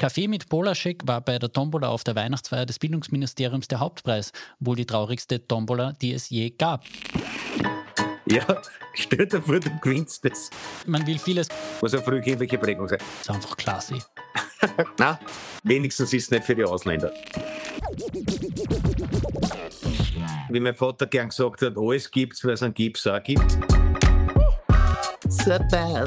Kaffee mit Polaschek war bei der Tombola auf der Weihnachtsfeier des Bildungsministeriums der Hauptpreis, wohl die traurigste Tombola, die es je gab. Ja, stell dir vor, du gewinnst das. Man will vieles. Muss eine frühkindliche Prägung sein. Das ist einfach klasse. Na, wenigstens ist es nicht für die Ausländer. Wie mein Vater gern gesagt hat, alles gibt's, weil es einen Gips auch gibt. Sebastian.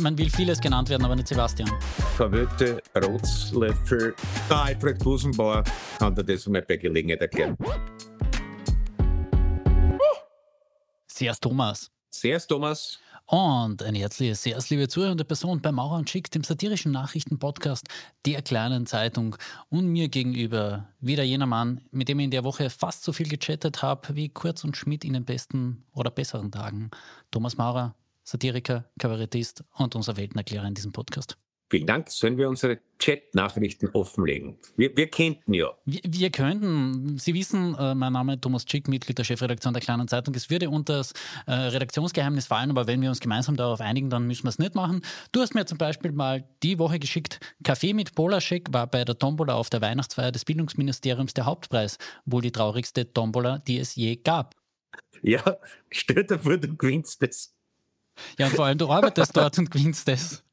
Man will vieles genannt werden, aber nicht Sebastian. Verwöhnte Rotzlöffel. Der Alfred Busenbauer kann dir das mal bei Gelegenheit erklären. Sehr Thomas. Sehr, Thomas. Und eine herzliche, sehr liebe zuhörende Person bei Maurer und Schick, dem satirischen Nachrichtenpodcast der kleinen Zeitung und mir gegenüber wieder jener Mann, mit dem ich in der Woche fast so viel gechattet habe wie Kurz und Schmidt in den besten oder besseren Tagen. Thomas Maurer, Satiriker, Kabarettist und unser Weltenerklärer in diesem Podcast. Vielen Dank. Sollen wir unsere Chat-Nachrichten offenlegen? Wir, wir könnten ja. Wir, wir könnten, Sie wissen, äh, mein Name ist Thomas Schick, Mitglied der Chefredaktion der Kleinen Zeitung. Es würde unter das äh, Redaktionsgeheimnis fallen, aber wenn wir uns gemeinsam darauf einigen, dann müssen wir es nicht machen. Du hast mir zum Beispiel mal die Woche geschickt, Kaffee mit Polaschek war bei der Tombola auf der Weihnachtsfeier des Bildungsministeriums der Hauptpreis, wohl die traurigste Tombola, die es je gab. Ja, stell dir vor, du gewinnst das. Ja, und vor allem, du arbeitest dort und gewinnst das.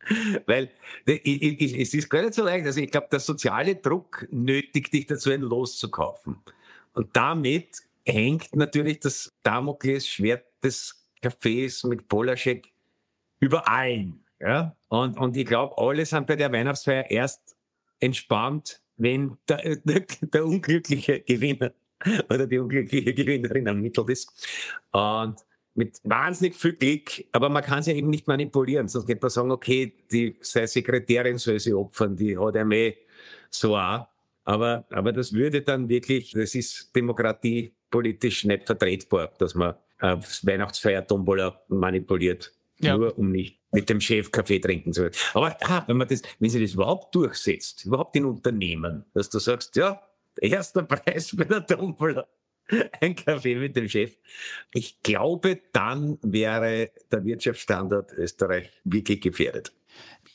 Weil ich, es ist gar nicht so leicht. Also ich glaube, der soziale Druck nötigt dich dazu, ein Los zu kaufen. Und damit hängt natürlich das Damoklesschwert des Cafés mit Polaschek über allen. Ja? Und, und ich glaube, alle sind bei der Weihnachtsfeier erst entspannt, wenn der, der, der unglückliche Gewinner oder die unglückliche Gewinnerin ermittelt ist. Und mit wahnsinnig viel Glück, aber man kann sie eben nicht manipulieren. Sonst könnte man sagen, okay, die, seine Sekretärin soll sie opfern, die hat er mehr so auch. Aber, aber das würde dann wirklich, das ist demokratiepolitisch nicht vertretbar, dass man aufs Weihnachtsfeier Tombola manipuliert. Ja. Nur um nicht mit dem Chef Kaffee trinken zu können. Aber ah, wenn man das, wenn sie das überhaupt durchsetzt, überhaupt in Unternehmen, dass du sagst, ja, erster Preis bei der Tombola. ein Kaffee mit dem Chef. Ich glaube, dann wäre der Wirtschaftsstandort Österreich wirklich gefährdet.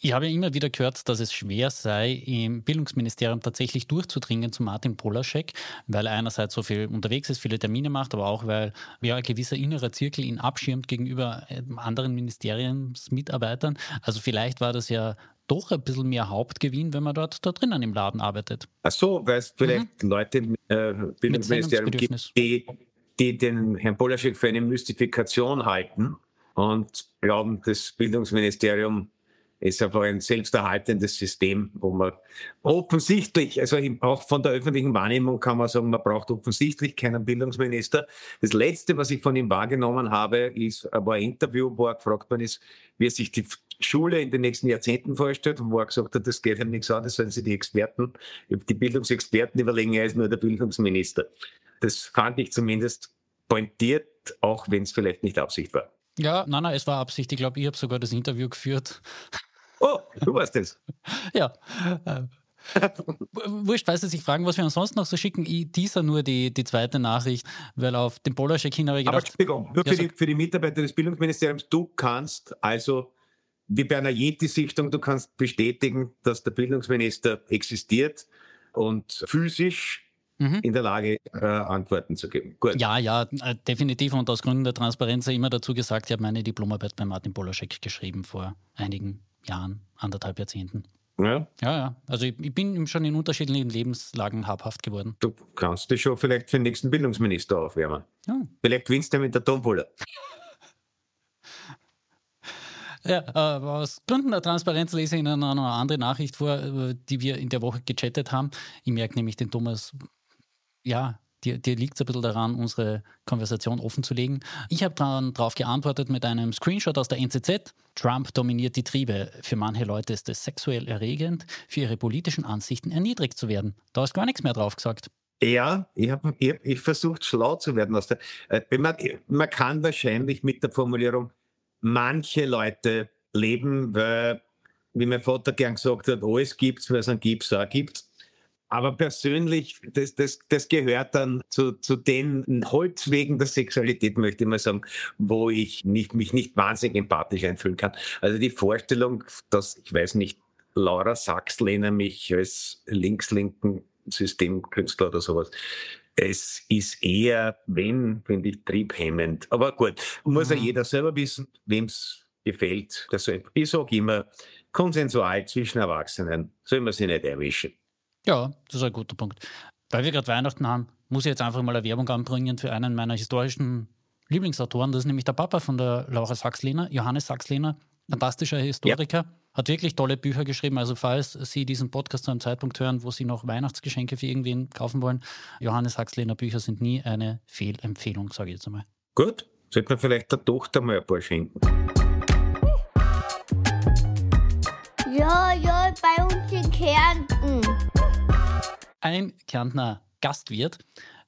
Ich habe immer wieder gehört, dass es schwer sei, im Bildungsministerium tatsächlich durchzudringen zu Martin Polaschek, weil er einerseits so viel unterwegs ist, viele Termine macht, aber auch, weil ja, ein gewisser innerer Zirkel ihn abschirmt gegenüber äh, anderen Ministeriumsmitarbeitern. Also vielleicht war das ja doch ein bisschen mehr Hauptgewinn, wenn man dort da drinnen im Laden arbeitet. Ach so, weil es vielleicht mhm. Leute im äh, Bildungsministerium gibt, die, die den Herrn Polaschek für eine Mystifikation halten und glauben, das Bildungsministerium ist einfach ein selbsterhaltendes System, wo man offensichtlich, also auch von der öffentlichen Wahrnehmung kann man sagen, man braucht offensichtlich keinen Bildungsminister. Das Letzte, was ich von ihm wahrgenommen habe, ist, war ein Interview, wo er gefragt worden ist, wie er sich die Schule in den nächsten Jahrzehnten vorstellt und wo er gesagt hat, das geht ihm nichts an, das sollen sie die Experten, die Bildungsexperten überlegen, er ist nur der Bildungsminister. Das fand ich zumindest pointiert, auch wenn es vielleicht nicht Absicht war. Ja, nein, nein, es war Absicht. Ich glaube, ich habe sogar das Interview geführt. Oh, du warst es. ja. Äh, wurscht, weil Sie sich fragen, was wir ansonsten noch so schicken. Ich teaser nur die, die zweite Nachricht, weil auf dem Polaschek hin habe ich gedacht... Aber Entschuldigung, nur für, ja, die, für die Mitarbeiter des Bildungsministeriums, du kannst also, wie bei einer Yeti-Sichtung, du kannst bestätigen, dass der Bildungsminister existiert und physisch mhm. in der Lage, äh, Antworten zu geben. Gut. Ja, ja, äh, definitiv. Und aus Gründen der Transparenz immer dazu gesagt, ich habe meine Diplomarbeit bei Martin Polaschek geschrieben vor einigen Jahren, anderthalb Jahrzehnten. Ja. Ja, ja. Also ich, ich, bin schon in unterschiedlichen Lebenslagen habhaft geworden. Du kannst dich schon vielleicht für den nächsten Bildungsminister aufwärmen. Ja. Vielleicht gewinnst du mit der Tombola. Ja, äh, aus Gründen der Transparenz lese ich Ihnen noch eine andere Nachricht vor, äh, die wir in der Woche gechattet haben. Ich merke nämlich den Thomas, ja, dir, dir liegt es ein bisschen daran, unsere Konversation offen zu legen. Ich habe dann darauf geantwortet mit einem Screenshot aus der NZZ. Trump dominiert die Triebe. Für manche Leute ist es sexuell erregend, für ihre politischen Ansichten erniedrigt zu werden. Da ist gar nichts mehr drauf gesagt. Ja, ich habe ich, ich versucht, schlau zu werden. Aus der, äh, man, man kann wahrscheinlich mit der Formulierung manche Leute leben, weil, wie mein Vater gern gesagt hat, alles gibt, was es an Gips auch gibt. Aber persönlich, das, das, das gehört dann zu, zu den Holzwegen der Sexualität, möchte ich mal sagen, wo ich nicht, mich nicht wahnsinnig empathisch einfühlen kann. Also die Vorstellung, dass, ich weiß nicht, Laura Sachslehner mich als linkslinken Systemkünstler oder sowas. Es ist eher, wenn, finde ich, triebhemmend. Aber gut, muss ja mhm. jeder selber wissen, wem es gefällt. Deshalb, ich sage immer, konsensual zwischen Erwachsenen soll man sich nicht erwischen. Ja, das ist ein guter Punkt. Weil wir gerade Weihnachten haben, muss ich jetzt einfach mal eine Werbung anbringen für einen meiner historischen Lieblingsautoren. Das ist nämlich der Papa von der Laura Sachslehner, Johannes Sachslehner, fantastischer Historiker. Ja. Hat wirklich tolle Bücher geschrieben. Also, falls Sie diesen Podcast zu einem Zeitpunkt hören, wo Sie noch Weihnachtsgeschenke für irgendwen kaufen wollen, Johannes Sachslehner Bücher sind nie eine Fehlempfehlung, sage ich jetzt einmal. Gut, sollte man vielleicht der Tochter mal ein paar schenken. Ja, ja, bei uns in Kärnten. Ein Kärntner Gastwirt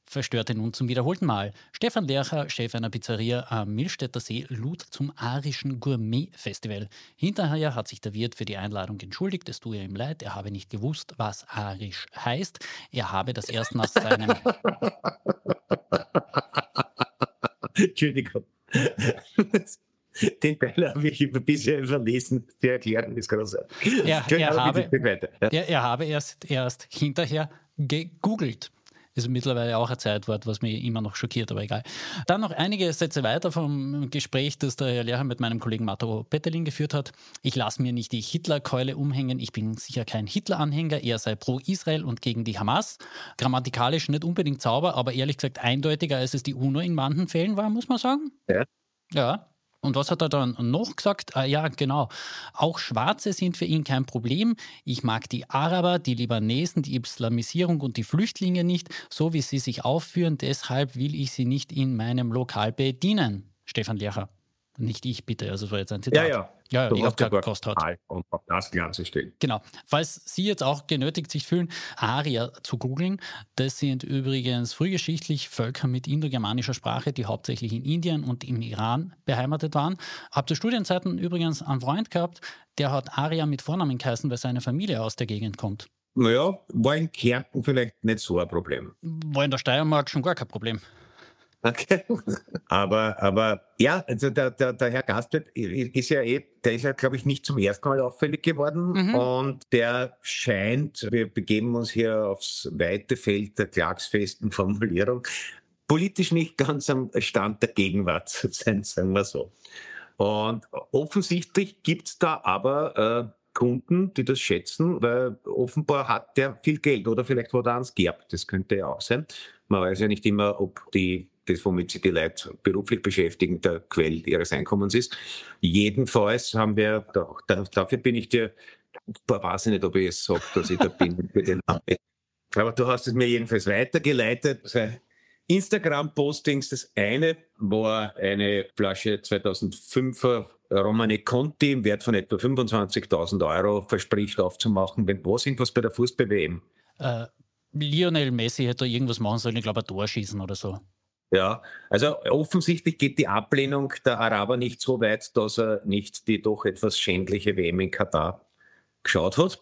verstörte nun zum wiederholten Mal. Stefan Lercher, Chef einer Pizzeria am Milstädter See, lud zum arischen Gourmet-Festival. Hinterher hat sich der Wirt für die Einladung entschuldigt. Es tue ihm leid, er habe nicht gewusst, was arisch heißt. Er habe das erst nach seinem... Entschuldigung. Den Teil habe ich bisher verlesen. Die Erklärung ist großartig. Er, er, habe, er, er habe erst, erst hinterher gegoogelt. Ist mittlerweile auch ein Zeitwort, was mich immer noch schockiert, aber egal. Dann noch einige Sätze weiter vom Gespräch, das der Herr Lehrer mit meinem Kollegen Mato Pettelin geführt hat. Ich lasse mir nicht die Hitlerkeule umhängen. Ich bin sicher kein Hitler-Anhänger. Er sei pro Israel und gegen die Hamas. Grammatikalisch nicht unbedingt sauber, aber ehrlich gesagt eindeutiger, als es die UNO in manchen Fällen war, muss man sagen. Ja. Ja, und was hat er dann noch gesagt? Ah, ja, genau. Auch Schwarze sind für ihn kein Problem. Ich mag die Araber, die Libanesen, die Islamisierung und die Flüchtlinge nicht, so wie sie sich aufführen. Deshalb will ich sie nicht in meinem Lokal bedienen. Stefan Lercher. Nicht ich, bitte. Also, das war jetzt ein Zitat. Ja, ja. Ja, du ich habe gesagt, kostet hat. Und auf das Ganze stehen. Genau. Falls Sie jetzt auch genötigt sich fühlen, Arier zu googeln, das sind übrigens frühgeschichtlich Völker mit indogermanischer Sprache, die hauptsächlich in Indien und im Iran beheimatet waren. Hab zu Studienzeiten übrigens einen Freund gehabt, der hat Arier mit Vornamen geheißen, weil seine Familie aus der Gegend kommt. Naja, war in Kärnten vielleicht nicht so ein Problem. War in der Steiermark schon gar kein Problem. Okay. Aber, aber ja, also der, der, der Herr Gastwirt ist ja eh, der ist ja, glaube ich, nicht zum ersten Mal auffällig geworden. Mhm. Und der scheint, wir begeben uns hier aufs weite Feld der klagsfesten Formulierung, politisch nicht ganz am Stand der Gegenwart zu sein, sagen wir so. Und offensichtlich gibt's da aber äh, Kunden, die das schätzen, weil offenbar hat der viel Geld oder vielleicht war er ans geerbt. Das könnte ja auch sein. Man weiß ja nicht immer, ob die das, womit sich die Leute beruflich beschäftigen, der Quell ihres Einkommens ist. Jedenfalls haben wir, da, da, dafür bin ich dir, weiß ich nicht, ob ich es sage, dass ich da bin für den Aber du hast es mir jedenfalls weitergeleitet. Instagram-Postings, das eine war eine Flasche 2005er Romane Conti im Wert von etwa 25.000 Euro verspricht aufzumachen. Wenn was irgendwas bei der Fußball-WM? Äh, Lionel Messi hätte da irgendwas machen sollen, ich glaube, ein Tor schießen oder so. Ja, also offensichtlich geht die Ablehnung der Araber nicht so weit, dass er nicht die doch etwas schändliche WM in Katar geschaut hat.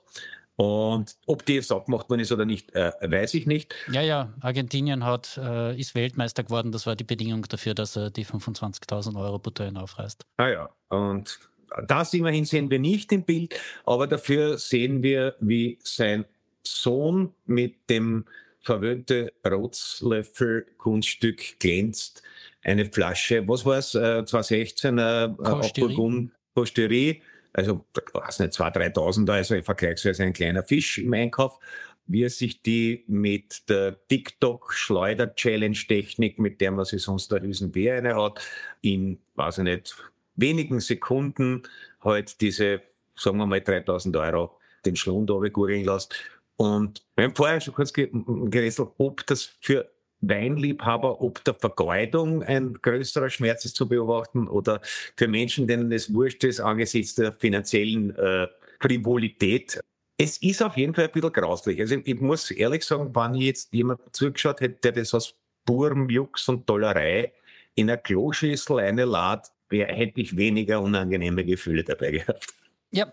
Und ob die jetzt abgemacht worden ist oder nicht, äh, weiß ich nicht. Ja, ja, Argentinien hat, äh, ist Weltmeister geworden. Das war die Bedingung dafür, dass er die 25.000 Euro brutto aufreißt. Ah ja, und das immerhin sehen wir nicht im Bild, aber dafür sehen wir, wie sein Sohn mit dem verwöhnte Rotzlöffel-Kunststück glänzt. Eine Flasche, was war es, äh, 2016, äh, Burgund Posterie, also, weiß nicht, 2.000, 3.000, also vergleichsweise ein kleiner Fisch im Einkauf. Wie er sich die mit der TikTok-Schleuder-Challenge-Technik, mit der man sich sonst der Riesenbär eine hat, in, weiß ich nicht, wenigen Sekunden halt diese, sagen wir mal, 3.000 Euro den Schlund gurgeln lässt und wir haben vorher schon kurz gerätselt, ob das für Weinliebhaber, ob der Vergeudung ein größerer Schmerz ist zu beobachten oder für Menschen, denen es wurscht ist angesichts der finanziellen äh, Frivolität. Es ist auf jeden Fall ein bisschen grauslich. Also ich muss ehrlich sagen, wenn ich jetzt jemand zugeschaut hätte, der das aus purem Jux und Dollerei in einer Kloschüssel einlädt, hätte ich weniger unangenehme Gefühle dabei gehabt. Ja,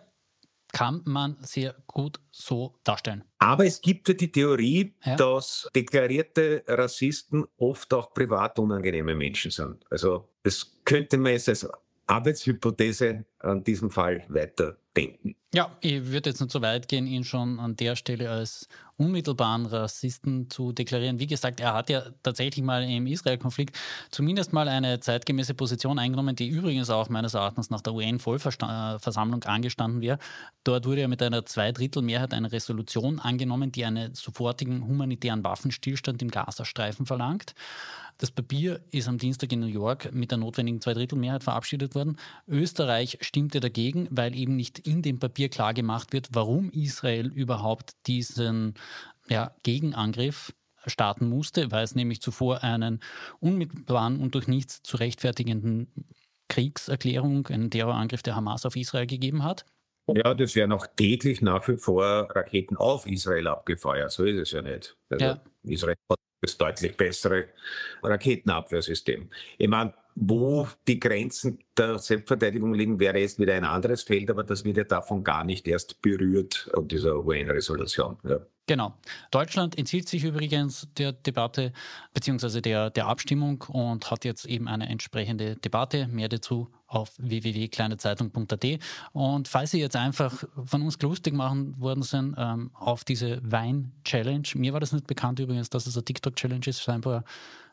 kann man sehr gut so darstellen. Aber es gibt ja die Theorie, ja. dass deklarierte Rassisten oft auch privat unangenehme Menschen sind. Also das könnte man jetzt als Arbeitshypothese an diesem Fall weiter denken. Ja, ich würde jetzt nicht so weit gehen, ihn schon an der Stelle als unmittelbaren Rassisten zu deklarieren. Wie gesagt, er hat ja tatsächlich mal im Israel-Konflikt zumindest mal eine zeitgemäße Position eingenommen, die übrigens auch meines Erachtens nach der UN-Vollversammlung angestanden wäre. Dort wurde ja mit einer Zweidrittelmehrheit eine Resolution angenommen, die einen sofortigen humanitären Waffenstillstand im Gazastreifen verlangt. Das Papier ist am Dienstag in New York mit der notwendigen Zweidrittelmehrheit verabschiedet worden. Österreich stimmte dagegen, weil eben nicht in dem Papier klar gemacht wird, warum Israel überhaupt diesen ja, Gegenangriff starten musste, weil es nämlich zuvor einen unmittelbaren und durch nichts zu rechtfertigenden Kriegserklärung, einen Terrorangriff der Hamas auf Israel gegeben hat. Ja, das werden auch täglich nach wie vor Raketen auf Israel abgefeuert. So ist es ja nicht. Also ja. Israel hat das deutlich bessere Raketenabwehrsystem. Ich meine, wo die Grenzen der Selbstverteidigung liegen, wäre jetzt wieder ein anderes Feld, aber das wird ja davon gar nicht erst berührt, dieser UN-Resolution. Ja. Genau. Deutschland entzieht sich übrigens der Debatte bzw. Der, der Abstimmung und hat jetzt eben eine entsprechende Debatte. Mehr dazu auf www.kleinezeitung.at. Und falls Sie jetzt einfach von uns lustig machen worden sind ähm, auf diese Wein-Challenge, mir war das nicht bekannt übrigens, dass es eine TikTok-Challenge ist, scheinbar.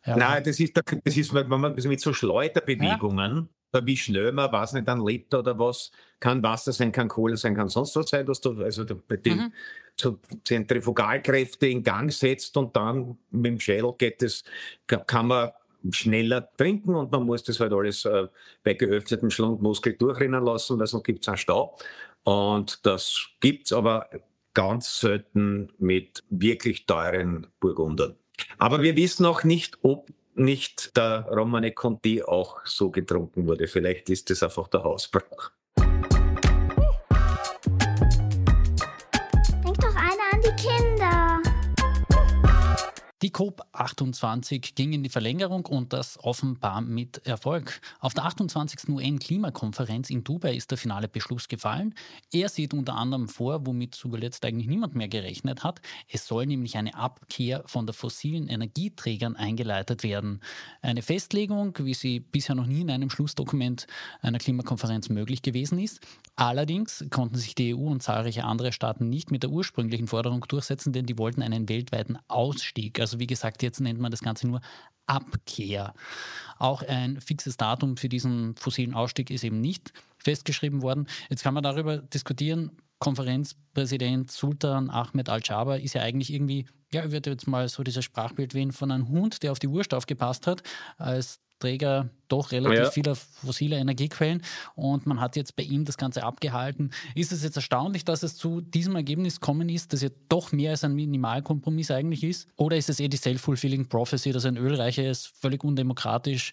Ja. Nein, das ist, das ist, wenn man mit so Schleuderbewegungen, ja. wie schnell man, weiß nicht, ein Liter oder was, kann Wasser sein, kann Kohle sein, kann sonst was sein, dass du also bei den mhm. so Zentrifugalkräfte in Gang setzt und dann mit dem Schädel geht es, kann man schneller trinken und man muss das halt alles äh, bei geöffnetem Schlundmuskel durchrennen lassen, weil sonst gibt es einen Stau. Und das gibt es aber ganz selten mit wirklich teuren Burgundern. Aber wir wissen auch nicht, ob nicht der Romane Conti auch so getrunken wurde. Vielleicht ist das einfach der Hausbrauch. Die COP28 ging in die Verlängerung und das offenbar mit Erfolg. Auf der 28. UN-Klimakonferenz in Dubai ist der finale Beschluss gefallen. Er sieht unter anderem vor, womit zuletzt eigentlich niemand mehr gerechnet hat. Es soll nämlich eine Abkehr von der fossilen Energieträgern eingeleitet werden. Eine Festlegung, wie sie bisher noch nie in einem Schlussdokument einer Klimakonferenz möglich gewesen ist. Allerdings konnten sich die EU und zahlreiche andere Staaten nicht mit der ursprünglichen Forderung durchsetzen, denn die wollten einen weltweiten Ausstieg also wie gesagt, jetzt nennt man das Ganze nur Abkehr. Auch ein fixes Datum für diesen fossilen Ausstieg ist eben nicht festgeschrieben worden. Jetzt kann man darüber diskutieren. Konferenzpräsident Sultan Ahmed Al-Jaber ist ja eigentlich irgendwie, ja, ich würde jetzt mal so dieses Sprachbild wählen von einem Hund, der auf die Wurst aufgepasst hat, als Träger doch relativ ja. vieler fossiler Energiequellen und man hat jetzt bei ihm das Ganze abgehalten. Ist es jetzt erstaunlich, dass es zu diesem Ergebnis kommen ist, dass ja doch mehr als ein Minimalkompromiss eigentlich ist? Oder ist es eh die self-fulfilling prophecy, dass ein ölreiches, völlig undemokratisch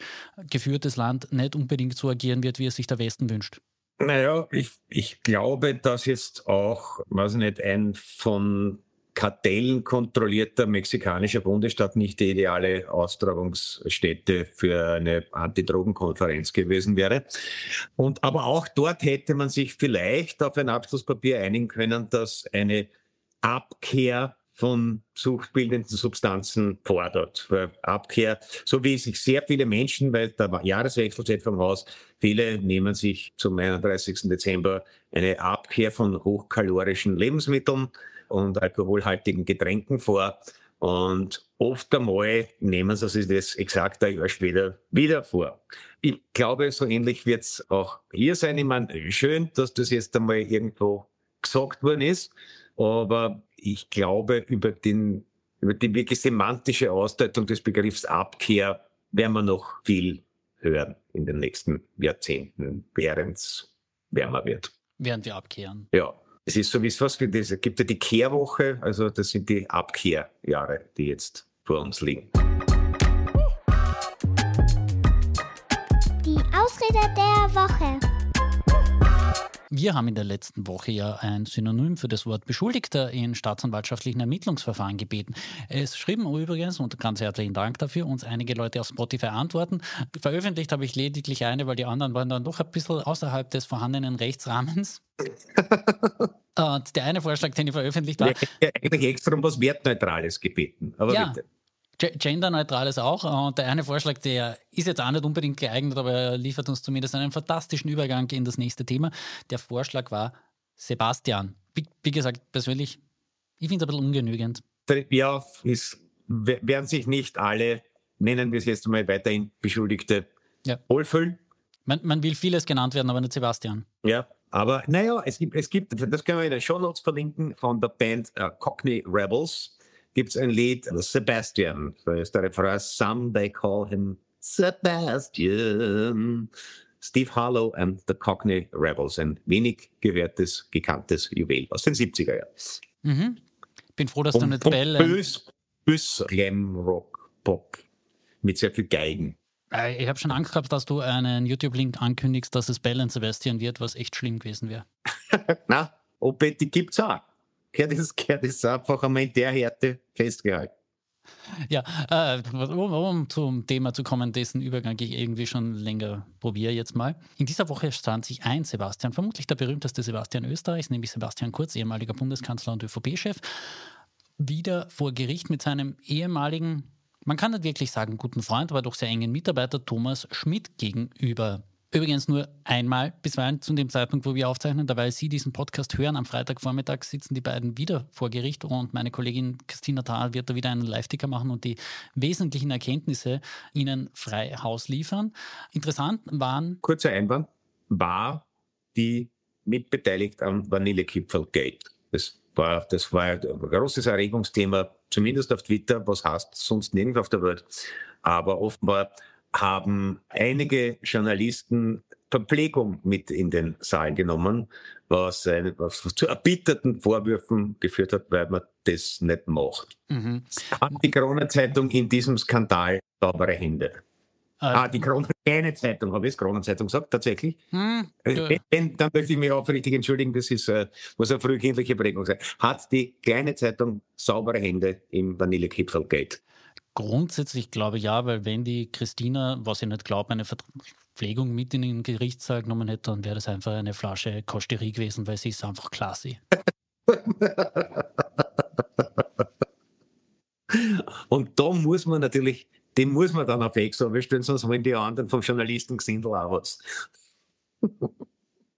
geführtes Land nicht unbedingt so agieren wird, wie es sich der Westen wünscht? Naja, ich, ich glaube, dass jetzt auch, weiß nicht, ein von Kartellen kontrollierter mexikanischer Bundesstaat nicht die ideale Austragungsstätte für eine Antidrogenkonferenz gewesen wäre. Und aber auch dort hätte man sich vielleicht auf ein Abschlusspapier einigen können, dass eine Abkehr von suchtbildenden Substanzen fordert. Abkehr, so wie sich sehr viele Menschen, weil der Jahreswechsel steht vom Haus, viele nehmen sich zum 31. Dezember eine Abkehr von hochkalorischen Lebensmitteln und alkoholhaltigen Getränken vor. Und oft einmal nehmen sie sich das exakt ein Jahr später wieder vor. Ich glaube, so ähnlich wird es auch hier sein. Ich meine, schön, dass das jetzt einmal irgendwo gesagt worden ist, aber ich glaube, über, den, über die wirklich semantische Ausdeutung des Begriffs Abkehr werden wir noch viel hören in den nächsten Jahrzehnten, während es wärmer wird. Während wir abkehren. Ja. Es ist so wie es was gibt. Es gibt ja die Kehrwoche, also das sind die Abkehrjahre, die jetzt vor uns liegen. Die Ausrede der Woche. Wir haben in der letzten Woche ja ein Synonym für das Wort Beschuldigter in staatsanwaltschaftlichen Ermittlungsverfahren gebeten. Es schrieben übrigens, und ganz herzlichen Dank dafür, uns einige Leute auf Spotify antworten. Veröffentlicht habe ich lediglich eine, weil die anderen waren dann doch ein bisschen außerhalb des vorhandenen Rechtsrahmens. und der eine Vorschlag, den ich veröffentlicht habe. Ich hätte eigentlich extra um was Wertneutrales gebeten. Aber ja, bitte genderneutrales auch. Und der eine Vorschlag, der ist jetzt auch nicht unbedingt geeignet, aber er liefert uns zumindest einen fantastischen Übergang in das nächste Thema. Der Vorschlag war Sebastian. Wie, wie gesagt, persönlich, ich finde es ein bisschen ungenügend. Ja, ist, werden sich nicht alle, nennen wir es jetzt mal weiterhin Beschuldigte, ja. wohlfühlen. Man, man will vieles genannt werden, aber nicht Sebastian. Ja, aber naja, es gibt, es gibt, das können wir in den Show Notes verlinken, von der Band uh, Cockney Rebels gibt es ein Lied, Sebastian. Da ist der Refrain, Some they call him Sebastian. Steve Harlow and the Cockney Rebels. Ein wenig gehörtes, gekanntes Juwel aus den 70er Jahren. Mhm. Bin froh, dass und, du nicht Bell... Bös, bös Glam Rock Pop mit sehr viel Geigen. Äh, ich habe schon Angst gehabt, dass du einen YouTube-Link ankündigst, dass es Bell und Sebastian wird, was echt schlimm gewesen wäre. Na, ob die gibt es auch. Das, gehört das einfach einmal in der Härte festgehalten. Ja, äh, um, um, zum Thema zu kommen, dessen Übergang ich irgendwie schon länger probiere jetzt mal. In dieser Woche stand sich ein Sebastian, vermutlich der berühmteste Sebastian Österreichs, nämlich Sebastian Kurz, ehemaliger Bundeskanzler und ÖVP-Chef, wieder vor Gericht mit seinem ehemaligen, man kann nicht wirklich sagen guten Freund, aber doch sehr engen Mitarbeiter Thomas Schmidt gegenüber. Übrigens nur einmal, bisweilen zu dem Zeitpunkt, wo wir aufzeichnen, da weil Sie diesen Podcast hören, am Freitagvormittag sitzen die beiden wieder vor Gericht und meine Kollegin Christina Thal wird da wieder einen Live-Ticker machen und die wesentlichen Erkenntnisse Ihnen frei Haus liefern. Interessant waren. Kurzer Einwand, war die mitbeteiligt am Vanillekipfel-Gate. Das war, das war ein großes Erregungsthema, zumindest auf Twitter, was heißt sonst nirgends auf der Welt. Aber offenbar haben einige Journalisten Verpflegung mit in den Saal genommen, was, ein, was zu erbitterten Vorwürfen geführt hat, weil man das nicht macht. Mhm. Hat die Corona-Zeitung in diesem Skandal saubere Hände? Äh, ah, die Krone, keine Zeitung, habe ich es Kronenzeitung gesagt, tatsächlich. Hm, äh, wenn, dann möchte ich mich aufrichtig entschuldigen, das ist, äh, muss eine frühkindliche Prägung sein. Hat die kleine Zeitung saubere Hände im Vanillekipfelgate? Grundsätzlich glaube ich ja, weil wenn die Christina, was ich nicht glaube, eine Verpflegung mit in den Gerichtssaal genommen hätte, dann wäre das einfach eine Flasche Kosterie gewesen, weil sie ist einfach klasse. Und da muss man natürlich, den muss man dann auf Ex haben, weil sonst wollen die anderen vom Journalisten auch was.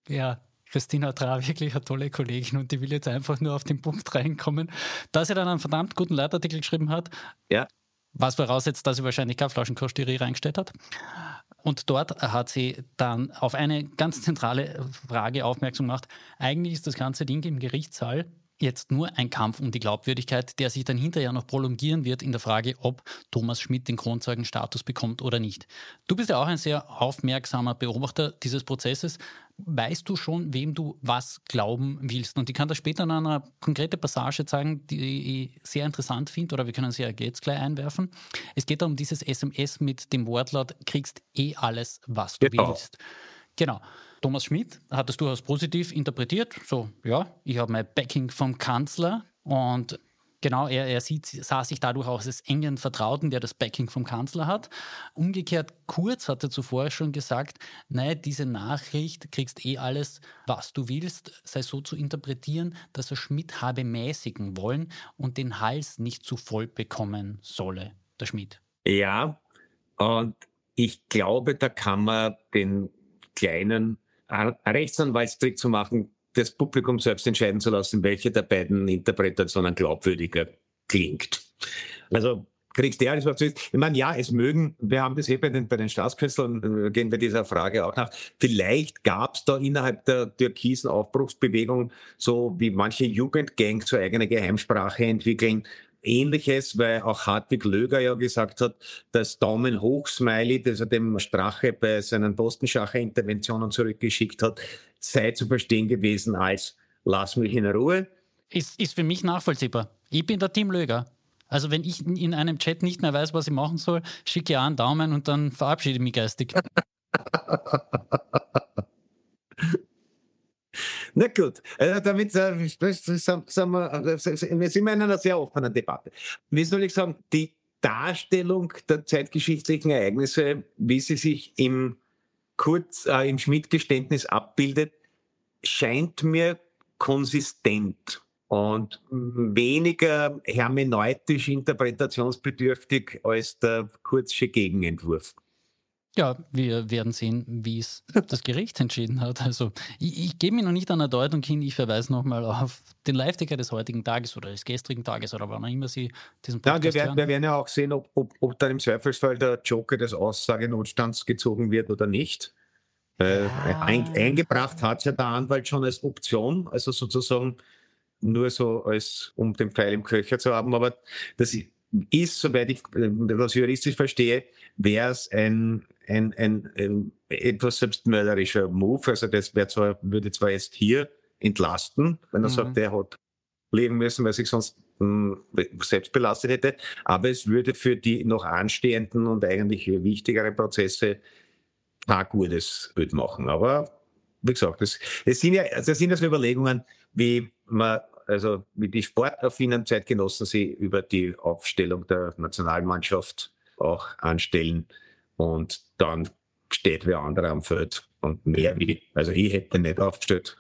ja, Christina Tra wirklich eine tolle Kollegin und die will jetzt einfach nur auf den Punkt reinkommen, dass sie dann einen verdammt guten Leitartikel geschrieben hat. Ja was voraussetzt, dass sie wahrscheinlich keine Flaschenkosterie reingestellt hat. Und dort hat sie dann auf eine ganz zentrale Frage aufmerksam gemacht. Eigentlich ist das ganze Ding im Gerichtssaal jetzt nur ein Kampf um die Glaubwürdigkeit, der sich dann hinterher noch prolongieren wird in der Frage, ob Thomas Schmidt den Kronzeugenstatus bekommt oder nicht. Du bist ja auch ein sehr aufmerksamer Beobachter dieses Prozesses. Weißt du schon, wem du was glauben willst? Und ich kann da später in einer konkrete Passage zeigen, die ich sehr interessant finde, oder wir können sie ja jetzt gleich einwerfen. Es geht um dieses SMS mit dem Wortlaut, kriegst eh alles, was du genau. willst. Genau. Thomas Schmidt hat es durchaus positiv interpretiert. So, ja, ich habe mein Backing vom Kanzler und genau, er, er sieht, sah sich dadurch auch als engen Vertrauten, der das Backing vom Kanzler hat. Umgekehrt, Kurz hatte zuvor schon gesagt, nein, diese Nachricht kriegst eh alles, was du willst, sei so zu interpretieren, dass er Schmidt habe mäßigen wollen und den Hals nicht zu voll bekommen solle, der Schmidt. Ja, und ich glaube, da kann man den kleinen Rechtsanwaltstrick zu machen, das Publikum selbst entscheiden zu lassen, welche der beiden Interpretationen glaubwürdiger klingt. Also kriegst du alles, was du willst. Ich meine, ja, es mögen, wir haben das eh bei den, bei den Staatskünstlern, äh, gehen wir dieser Frage auch nach, vielleicht gab es da innerhalb der türkisen Aufbruchsbewegung, so wie manche Jugendgangs so eigene Geheimsprache entwickeln, Ähnliches, weil auch Hartwig Löger ja gesagt hat, das Daumen hoch Smiley, das er dem Strache bei seinen Postenschacher-Interventionen zurückgeschickt hat, sei zu verstehen gewesen als lass mich in Ruhe. Ist, ist für mich nachvollziehbar. Ich bin der Team Löger. Also wenn ich in einem Chat nicht mehr weiß, was ich machen soll, schicke ich einen Daumen und dann verabschiede ich mich geistig. Na gut, also damit äh, sind wir, wir sind in einer sehr offenen Debatte. Wie soll ich sagen, die Darstellung der zeitgeschichtlichen Ereignisse, wie sie sich im Kurz, äh, im Schmidt-Geständnis abbildet, scheint mir konsistent und weniger hermeneutisch interpretationsbedürftig als der Kurzsche Gegenentwurf. Ja, wir werden sehen, wie es das Gericht entschieden hat. Also ich, ich gebe mir noch nicht an der Deutung hin, ich verweise nochmal auf den Live-Ticker des heutigen Tages oder des gestrigen Tages oder wann auch immer Sie diesen Podcast ja, wir werden, wir werden ja auch sehen, ob, ob, ob dann im Zweifelsfall der Joker des Aussagenotstands gezogen wird oder nicht. Äh, ein, eingebracht hat ja der Anwalt schon als Option, also sozusagen nur so als, um den Pfeil im Köcher zu haben, aber das ist, soweit ich das juristisch verstehe, wäre es ein, ein, ein, ein, etwas selbstmörderischer Move. Also das zwar, würde zwar jetzt hier entlasten, wenn er mhm. sagt, er hat leben müssen, weil sich sonst mh, hm, selbst belastet hätte, aber es würde für die noch anstehenden und eigentlich wichtigeren Prozesse ein gutes Bild machen. Aber wie gesagt, das, das sind ja, das sind also Überlegungen, wie man also wie die sportaffinen Zeitgenossen sie über die Aufstellung der Nationalmannschaft auch anstellen und dann steht wer andere am Feld und mehr wie, also ich hätte nicht aufgestellt,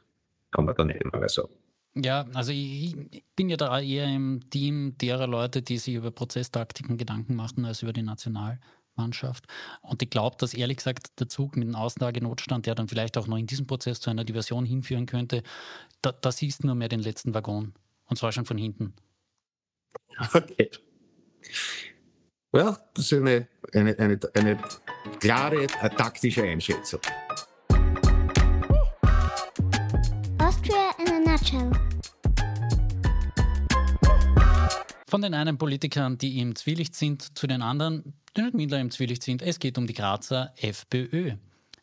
kann man da nicht mal sagen. Ja, also ich, bin ja da eher im Team derer Leute, die sich über Prozesstaktiken Gedanken machen, als über die Nationalmannschaft. Und ich glaube, dass ehrlich gesagt der Zug mit dem Auslagenotstand, der dann vielleicht auch noch in diesem Prozess zu einer Diversion hinführen könnte, da, da siehst du nur mehr den letzten Waggon. Und zwar schon von hinten. Okay. Ja, das ist eine, eine, eine, eine klare taktische Einschätzung. Austria in a nutshell. Von den einen Politikern, die im Zwielicht sind, zu den anderen, die nicht minder im Zwielicht sind. Es geht um die Grazer FPÖ.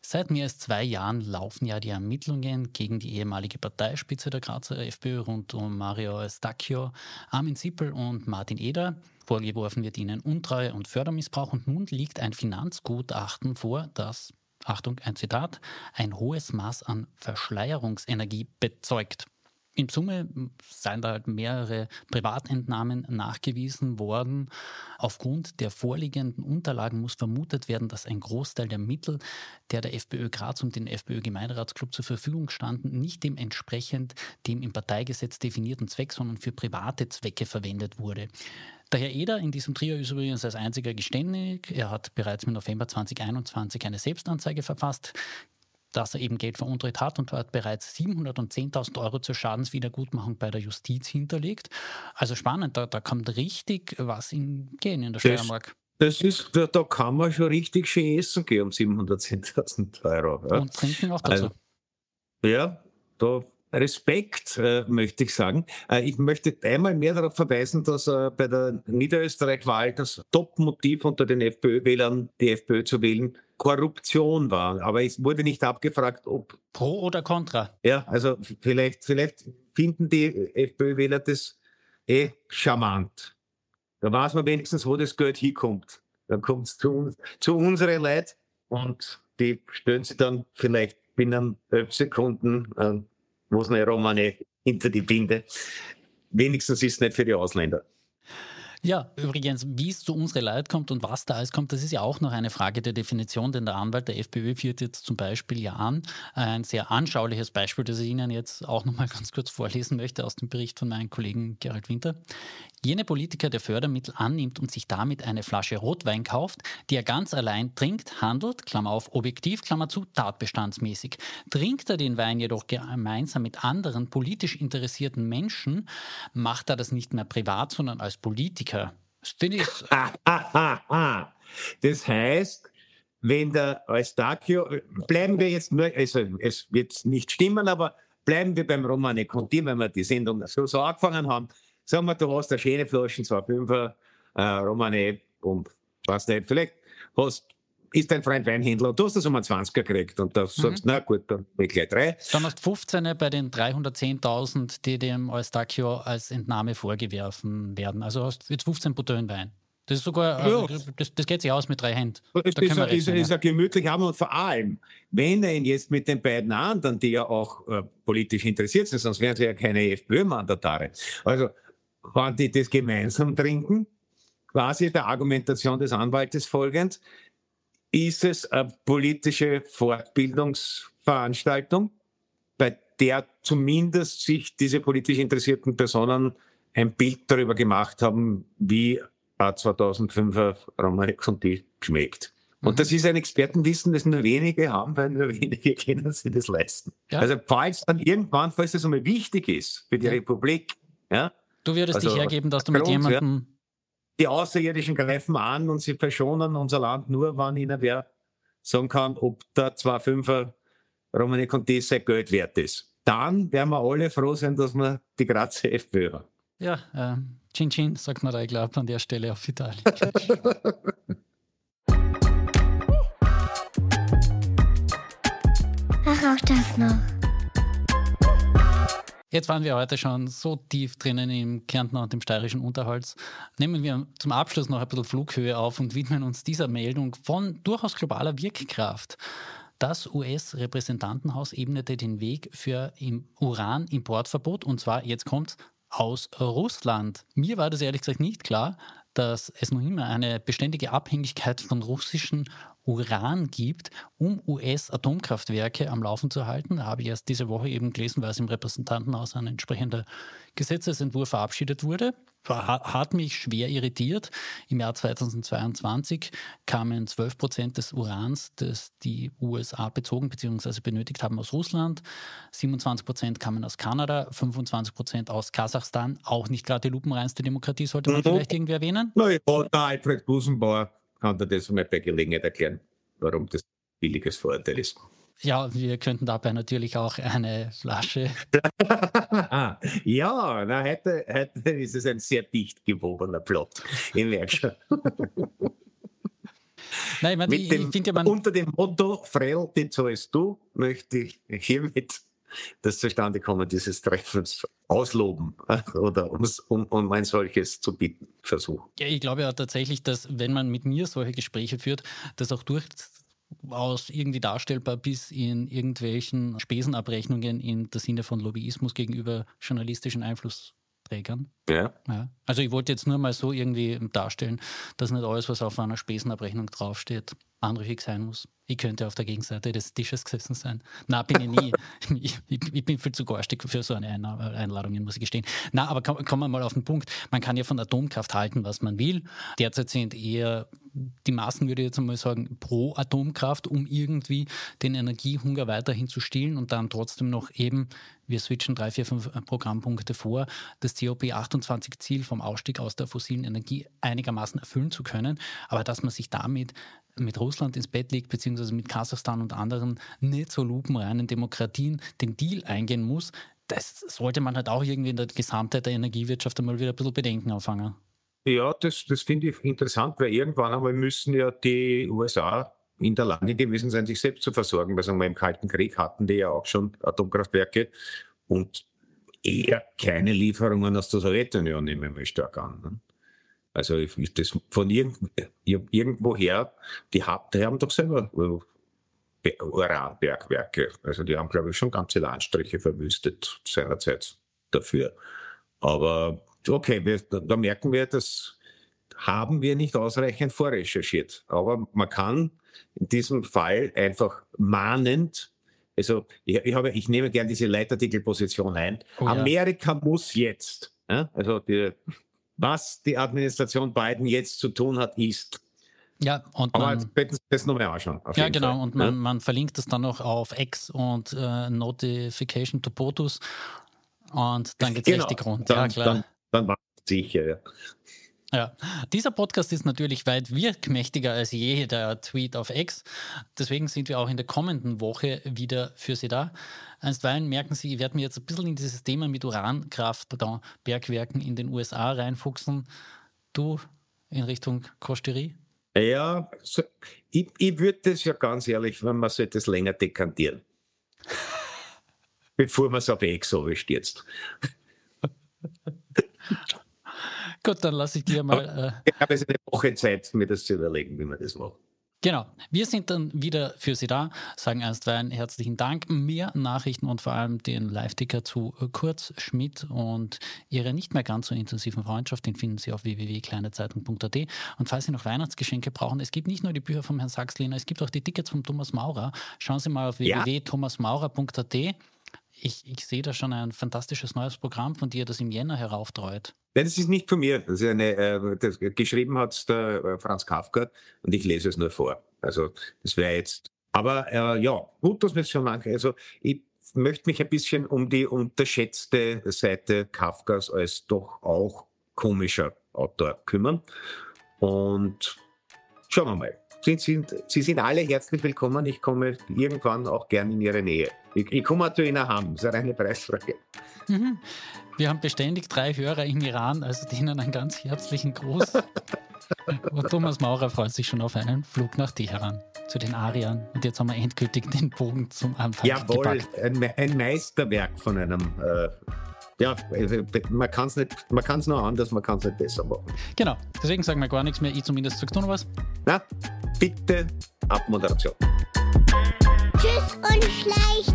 Seit mehr als zwei Jahren laufen ja die Ermittlungen gegen die ehemalige Parteispitze der Grazer FPÖ rund um Mario Eustachio, Armin Sippel und Martin Eder. Vorgeworfen wird ihnen Untreue und Fördermissbrauch und nun liegt ein Finanzgutachten vor, das, Achtung, ein Zitat, ein hohes Maß an Verschleierungsenergie bezeugt. In Summe seien da halt mehrere Privatentnahmen nachgewiesen worden. Aufgrund der vorliegenden Unterlagen muss vermutet werden, dass ein Großteil der Mittel, der der FPÖ Graz und den FPÖ Gemeinderatsclub zur Verfügung standen, nicht dementsprechend dem im Parteigesetz definierten Zweck, sondern für private Zwecke verwendet wurde. Der Herr Eder in diesem Trio ist übrigens als einziger geständig. Er hat bereits im November 2021 eine Selbstanzeige verfasst dass er eben Geld veruntreut hat und hat bereits 710.000 Euro zur Schadenswiedergutmachung bei der Justiz hinterlegt. Also spannend, da, da kommt richtig was in gehen in der Steiermark. Das ist, da, da, kann man schon richtig schön essen gehen um 710.000 Euro. Ja. Und trinken auch dazu. Also, ja, da Respekt, äh, möchte ich sagen. Äh, ich möchte einmal mehr darauf verweisen, dass äh, bei der Niederösterreich-Wahl das Top-Motiv unter den FPÖ-Wählern, die FPÖ zu wählen, Korruption war. Aber es wurde nicht abgefragt, ob. Pro oder contra? Ja, also vielleicht, vielleicht finden die FPÖ-Wähler das eh charmant. Da weiß man wenigstens, wo das Geld hinkommt. Dann kommt es zu, zu unseren Leuten und die stellen sie dann vielleicht binnen elf Sekunden, äh, wo es eine Romane hinter die Binde. Wenigstens ist es nicht für die Ausländer. Ja, übrigens, wie es zu unserer Leid kommt und was da alles kommt, das ist ja auch noch eine Frage der Definition, denn der Anwalt der FPÖ führt jetzt zum Beispiel ja an, ein sehr anschauliches Beispiel, das ich Ihnen jetzt auch noch mal ganz kurz vorlesen möchte aus dem Bericht von meinem Kollegen Gerald Winter. Jene Politiker, der Fördermittel annimmt und sich damit eine Flasche Rotwein kauft, die er ganz allein trinkt, handelt, Klammer auf, objektiv, Klammer zu, tatbestandsmäßig. Trinkt er den Wein jedoch gemeinsam mit anderen politisch interessierten Menschen, macht er das nicht mehr privat, sondern als Politiker. Das finde ich. Das heißt, wenn der Eustachio, bleiben wir jetzt nur, also es wird nicht stimmen, aber bleiben wir beim Romane Conti, wenn wir die Sendung so, so angefangen haben. Sagen wir, du hast eine schöne Flaschen, 2,5er äh, Romane und was nicht, vielleicht hast, ist dein Freund Weinhändler und du hast das um einen 20er gekriegt und da sagst, mhm. na gut, dann will ich gleich drei. Dann hast du 15 bei den 310.000, die dem Eustachio als Entnahme vorgeworfen werden. Also hast du jetzt 15 Bouteillen Wein. Das ist sogar, ja. äh, das, das, geht sich aus mit drei Händen. Das ist, rechnen, ist, ist ja. ein gemütlich haben und vor allem, wenn er ihn jetzt mit den beiden anderen, die ja auch äh, politisch interessiert sind, sonst wären sie ja keine FPÖ-Mandatare. Also wenn die das gemeinsam trinken, quasi der Argumentation des Anwaltes folgend, ist es eine politische Fortbildungsveranstaltung, bei der zumindest sich diese politisch interessierten Personen ein Bild darüber gemacht haben, wie a 2005er Romane Conti schmeckt. Und das ist ein Expertenwissen, das nur wenige haben, weil nur wenige können sich das leisten. Ja. Also falls dann irgendwann, falls das einmal wichtig ist für die Ja. Republik, ja, Du würdest Also, dich hergeben, dass du mit ja. jemandem. die Außerirdischen greifen an und sie verschonen unser Land nur, wann ihnen wer sagen kann, ob der 2,5er Romani Conti sein Geld wert ist. Dann werden wir alle froh sein, dass wir die Grazer FPÖ haben. Ja, ähm, Chin Chin, sagt man da, ich glaube, an der Stelle auf Italien. Ach, auch das noch. Jetzt waren wir heute schon so tief drinnen im Kärntner und dem steirischen Unterholz. Nehmen wir zum Abschluss noch ein bisschen Flughöhe auf und widmen uns dieser Meldung von durchaus globaler Wirkkraft. Das US-Repräsentantenhaus ebnete den Weg für im Uran-Importverbot und zwar, jetzt kommt aus Russland. Mir war das ehrlich gesagt nicht klar, dass es noch immer eine beständige Abhängigkeit von russischen Uran gibt, um US-Atomkraftwerke am Laufen zu halten. Da habe ich erst diese Woche eben gelesen, weil es im Repräsentantenhaus ein entsprechender Gesetzesentwurf verabschiedet wurde. Hat mich schwer irritiert. Im Jahr 2022 kamen 12 Prozent des Urans, das die USA bezogen bzw. benötigt haben, aus Russland. 27 Prozent kamen aus Kanada, 25 Prozent aus Kasachstan. Auch nicht gerade die lupenreinste Demokratie, sollte man Mhm. vielleicht irgendwie erwähnen. Der Alfred Busenbauer kann dir das mal bei Gelegenheit erklären, warum das billiges Vorurteil ist. Ja, wir könnten dabei natürlich auch eine Flasche. ah, ja, na, heute, heute ist es ein sehr dicht gewobener Plot. Ich merke schon. Nein, ich, meine, Mit ich, finde ja, man, unter dem Motto, Frell, den zahlst du, möchte ich hiermit das Zustandekommen dieses Treffens ausloben oder um's- um, um ein solches zu bitten versuchen. ja, ich glaube ja tatsächlich, dass wenn man mit mir solche Gespräche führt, das auch durchaus irgendwie darstellbar bis in irgendwelchen Spesenabrechnungen in der Sinne von Lobbyismus gegenüber journalistischen Einflussträgern. Ja. Ja. Also ich wollte jetzt nur mal so irgendwie darstellen, dass nicht alles, was auf einer Spesenabrechnung draufsteht, anrüchig sein muss. Ich könnte auf der Gegenseite des Tisches gesessen sein. Na, bin ich nie. ich, ich, bin viel zu garstig für so eine Einla- Einladung, muss ich gestehen. Na, aber komm- kommen wir mal auf den Punkt. Man kann ja von Atomkraft halten, was man will. Derzeit sind eher die Maßen, würde ich jetzt einmal sagen, pro Atomkraft, um irgendwie den Energiehunger weiterhin zu stillen und dann trotzdem noch eben, wir switchen drei, vier, fünf Programmpunkte vor, das COP28-Ziel vom Ausstieg aus der fossilen Energie einigermaßen erfüllen zu können. Aber dass man sich damit mit Russland ins Bett legt, beziehungsweise mit Kasachstan und anderen nicht so lupenreinen Demokratien den Deal eingehen muss, das sollte man halt auch irgendwie in der Gesamtheit der Energiewirtschaft einmal wieder ein bisschen Bedenken anfangen. Ja, das, das finde ich interessant, weil irgendwann einmal müssen ja die USA in der Lage gewesen sein, sich selbst zu versorgen, weil sagen wir, im Kalten Krieg hatten die ja auch schon Atomkraftwerke und eher keine Lieferungen aus der Sowjetunion, nehmen wir stark an. Also ich, das von irgend, irgendwoher, die, hab, die haben doch selber äh, Be- Uranbergwerke. Also die haben, glaube ich, schon ganze Landstriche verwüstet seinerzeit dafür. Aber okay, wir, da, merken wir, das haben wir nicht ausreichend vorrecherchiert. Aber man kann in diesem Fall einfach mahnend, also ich, ich, habe, ich nehme gern diese Leitartikelposition ein. Oh ja. Amerika muss jetzt, ja, also die, was die Administration Biden jetzt zu tun hat, ist. Ja, und Aber man, jetzt das nochmal anschauen. ja genau, Fall, und ja. man, man verlinkt das dann noch auf X und äh, Notification to POTUS und dann geht es Genau, richtig rund. Dann, ja, klar. dann, dann war es sicher, ja. Ja, dieser Podcast ist natürlich weit wirkmächtiger als je der Tweet auf X. Deswegen sind wir auch in der kommenden Woche wieder für Sie da. Einstweilen merken Sie, ich werde mir jetzt ein bisschen in dieses Thema mit Urankraft, pardon, Bergwerken in den USA reinfuchsen. Du in Richtung Kosterie? Ja, so, ich, ich würde das ja ganz ehrlich, wenn man sollte das länger dekantieren. Bevor man es auf so stürzt. Gut, dann lasse ich dir mal. Äh, Ich habe jetzt eine Woche Zeit, mir das zu überlegen, wie man das macht. Genau. Wir sind dann wieder für Sie da, sagen einstweilen herzlichen Dank. Mehr Nachrichten und vor allem den Live-Ticker zu Kurz Schmidt und Ihrer nicht mehr ganz so intensiven Freundschaft, den finden Sie auf www.kleinezeitung.at. Und falls Sie noch Weihnachtsgeschenke brauchen, es gibt nicht nur die Bücher vom Herrn Sachslehner, es gibt auch die Tickets von Thomas Maurer. Schauen Sie mal auf Ja. www.thomasmaurer.at. Ich, ich sehe da schon ein fantastisches neues Programm von dir, das im Jänner herauftreut. Nein, das ist nicht von mir. Das ist eine, äh, das, geschrieben hat der äh, Franz Kafka und ich lese es nur vor. Also das wäre jetzt, aber äh, ja, gut, dass wir es schon machen. Also ich möchte mich ein bisschen um die unterschätzte Seite Kafkas als doch auch komischer Autor kümmern. Und schauen wir mal. Sie sind, Sie sind alle herzlich willkommen. Ich komme irgendwann auch gern in Ihre Nähe. Ich, ich komme zu Ihnen haben. Das ist eine Preisfrage. Mhm. Wir haben beständig drei Hörer im Iran, also denen einen ganz herzlichen Gruß. Und Thomas Maurer freut sich schon auf einen Flug nach Teheran zu den Ariern. Und jetzt haben wir endgültig den Bogen zum Anfang Jawohl, ein, ein, Meisterwerk von einem. Äh, ja, also, man kann es man kann es nur anders, man kann es nicht besser machen. Genau, deswegen sagen wir gar nichts mehr. Ich zumindest sagst du noch was? Na, bitte Abmoderation. Tschüss und schleicht.